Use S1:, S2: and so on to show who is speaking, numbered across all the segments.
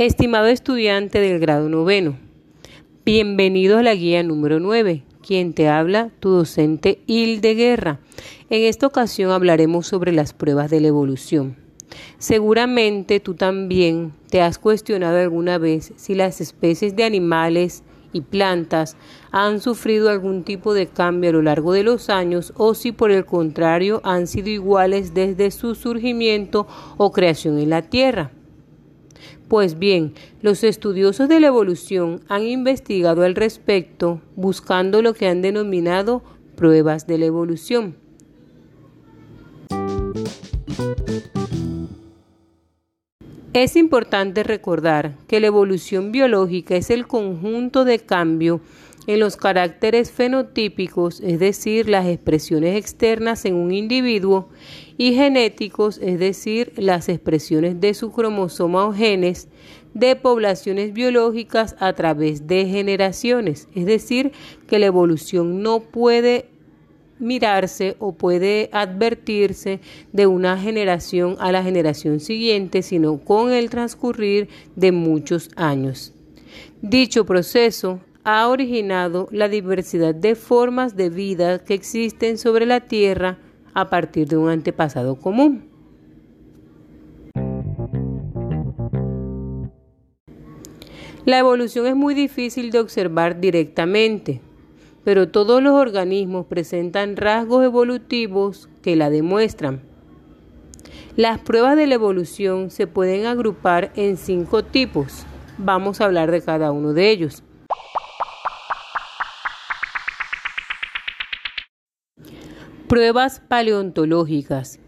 S1: Estimado estudiante del grado noveno, bienvenido a la guía número 9. Quien te habla, tu docente Hilde Guerra. En esta ocasión hablaremos sobre las pruebas de la evolución. Seguramente tú también te has cuestionado alguna vez si las especies de animales y plantas han sufrido algún tipo de cambio a lo largo de los años o si por el contrario han sido iguales desde su surgimiento o creación en la Tierra. Pues bien, los estudiosos de la evolución han investigado al respecto buscando lo que han denominado pruebas de la evolución. Es importante recordar que la evolución biológica es el conjunto de cambio en los caracteres fenotípicos, es decir, las expresiones externas en un individuo, y genéticos, es decir, las expresiones de su cromosoma o genes, de poblaciones biológicas a través de generaciones. Es decir, que la evolución no puede mirarse o puede advertirse de una generación a la generación siguiente, sino con el transcurrir de muchos años. Dicho proceso ha originado la diversidad de formas de vida que existen sobre la Tierra a partir de un antepasado común. La evolución es muy difícil de observar directamente, pero todos los organismos presentan rasgos evolutivos que la demuestran. Las pruebas de la evolución se pueden agrupar en cinco tipos. Vamos a hablar de cada uno de ellos. Pruebas paleontológicas.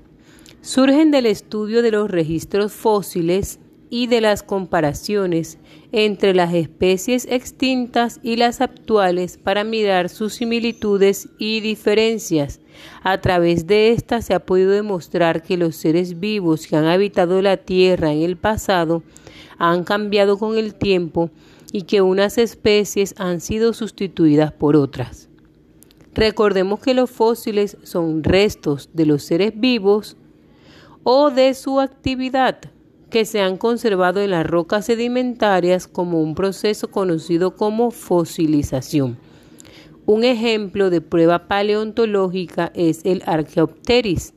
S1: Surgen del estudio de los registros fósiles y de las comparaciones entre las especies extintas y las actuales para mirar sus similitudes y diferencias. A través de estas se ha podido demostrar que los seres vivos que han habitado la Tierra en el pasado han cambiado con el tiempo y que unas especies han sido sustituidas por otras. Recordemos que los fósiles son restos de los seres vivos o de su actividad que se han conservado en las rocas sedimentarias como un proceso conocido como fosilización. Un ejemplo de prueba paleontológica es el Archaeopteris,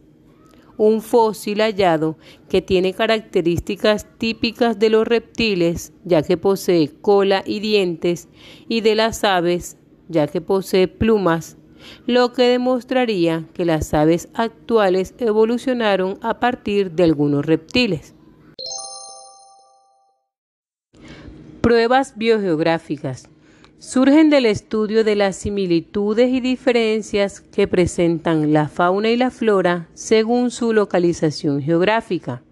S1: un fósil hallado que tiene características típicas de los reptiles, ya que posee cola y dientes, y de las aves, ya que posee plumas lo que demostraría que las aves actuales evolucionaron a partir de algunos reptiles. Pruebas biogeográficas. Surgen del estudio de las similitudes y diferencias que presentan la fauna y la flora según su localización geográfica.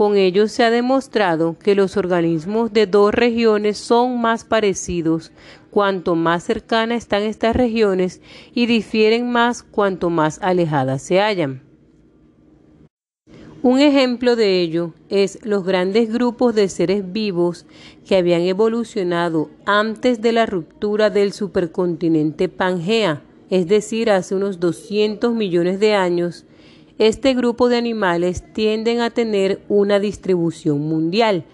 S1: Con ello se ha demostrado que los organismos de dos regiones son más parecidos cuanto más cercanas están estas regiones y difieren más cuanto más alejadas se hallan. Un ejemplo de ello es los grandes grupos de seres vivos que habían evolucionado antes de la ruptura del supercontinente Pangea, es decir, hace unos 200 millones de años, este grupo de animales tienden a tener una distribución mundial,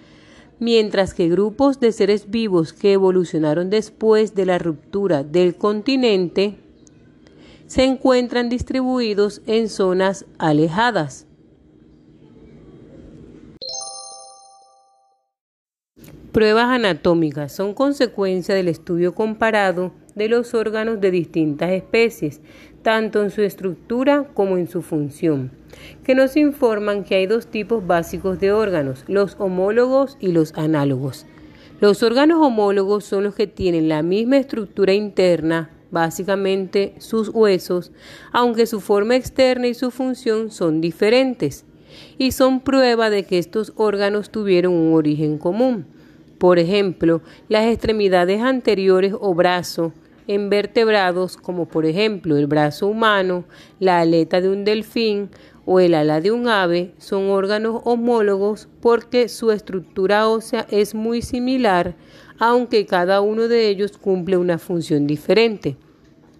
S1: mientras que grupos de seres vivos que evolucionaron después de la ruptura del continente se encuentran distribuidos en zonas alejadas. Pruebas anatómicas son consecuencia del estudio comparado de los órganos de distintas especies, tanto en su estructura como en su función, que nos informan que hay dos tipos básicos de órganos, los homólogos y los análogos. Los órganos homólogos son los que tienen la misma estructura interna, básicamente sus huesos, aunque su forma externa y su función son diferentes, y son prueba de que estos órganos tuvieron un origen común. Por ejemplo, las extremidades anteriores o brazo en vertebrados como por ejemplo el brazo humano, la aleta de un delfín o el ala de un ave son órganos homólogos porque su estructura ósea es muy similar, aunque cada uno de ellos cumple una función diferente.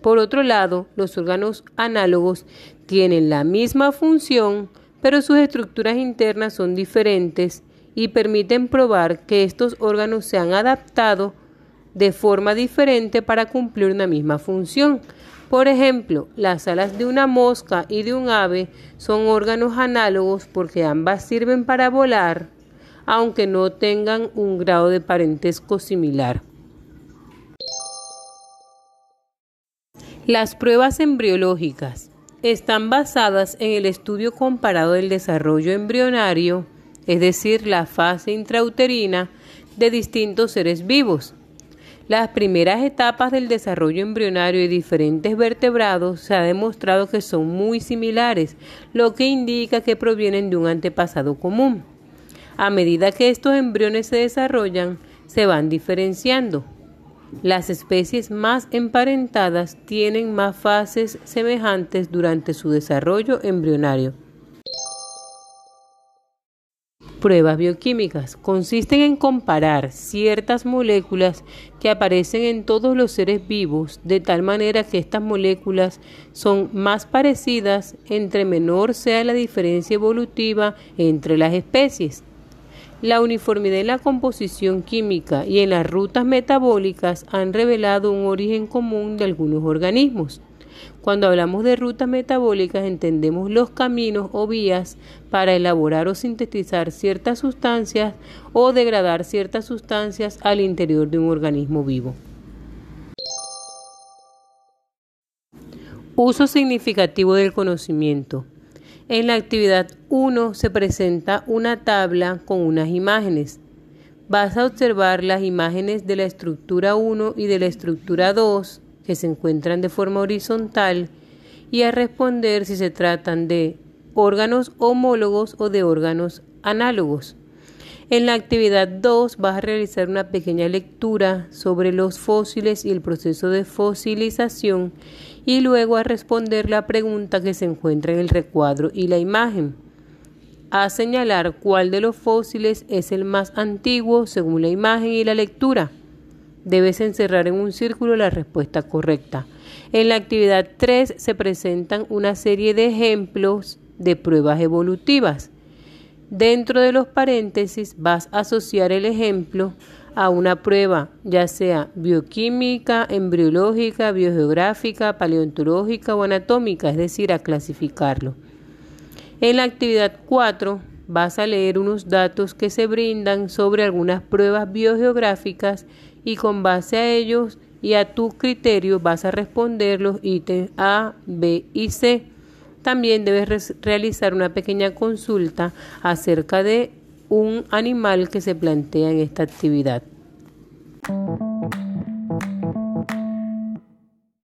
S1: Por otro lado, los órganos análogos tienen la misma función, pero sus estructuras internas son diferentes y permiten probar que estos órganos se han adaptado de forma diferente para cumplir una misma función. Por ejemplo, las alas de una mosca y de un ave son órganos análogos porque ambas sirven para volar, aunque no tengan un grado de parentesco similar. Las pruebas embriológicas están basadas en el estudio comparado del desarrollo embrionario, es decir, la fase intrauterina de distintos seres vivos. Las primeras etapas del desarrollo embrionario de diferentes vertebrados se ha demostrado que son muy similares, lo que indica que provienen de un antepasado común. A medida que estos embriones se desarrollan, se van diferenciando. Las especies más emparentadas tienen más fases semejantes durante su desarrollo embrionario. Pruebas bioquímicas consisten en comparar ciertas moléculas que aparecen en todos los seres vivos de tal manera que estas moléculas son más parecidas entre menor sea la diferencia evolutiva entre las especies. La uniformidad en la composición química y en las rutas metabólicas han revelado un origen común de algunos organismos. Cuando hablamos de rutas metabólicas entendemos los caminos o vías para elaborar o sintetizar ciertas sustancias o degradar ciertas sustancias al interior de un organismo vivo. Uso significativo del conocimiento. En la actividad 1 se presenta una tabla con unas imágenes. Vas a observar las imágenes de la estructura 1 y de la estructura 2 que se encuentran de forma horizontal y a responder si se tratan de órganos homólogos o de órganos análogos. En la actividad 2 vas a realizar una pequeña lectura sobre los fósiles y el proceso de fosilización y luego a responder la pregunta que se encuentra en el recuadro y la imagen. A señalar cuál de los fósiles es el más antiguo según la imagen y la lectura. Debes encerrar en un círculo la respuesta correcta. En la actividad 3 se presentan una serie de ejemplos de pruebas evolutivas. Dentro de los paréntesis vas a asociar el ejemplo a una prueba, ya sea bioquímica, embriológica, biogeográfica, paleontológica o anatómica, es decir, a clasificarlo. En la actividad 4 vas a leer unos datos que se brindan sobre algunas pruebas biogeográficas y con base a ellos y a tu criterio vas a responder los ítems A, B y C. También debes realizar una pequeña consulta acerca de un animal que se plantea en esta actividad.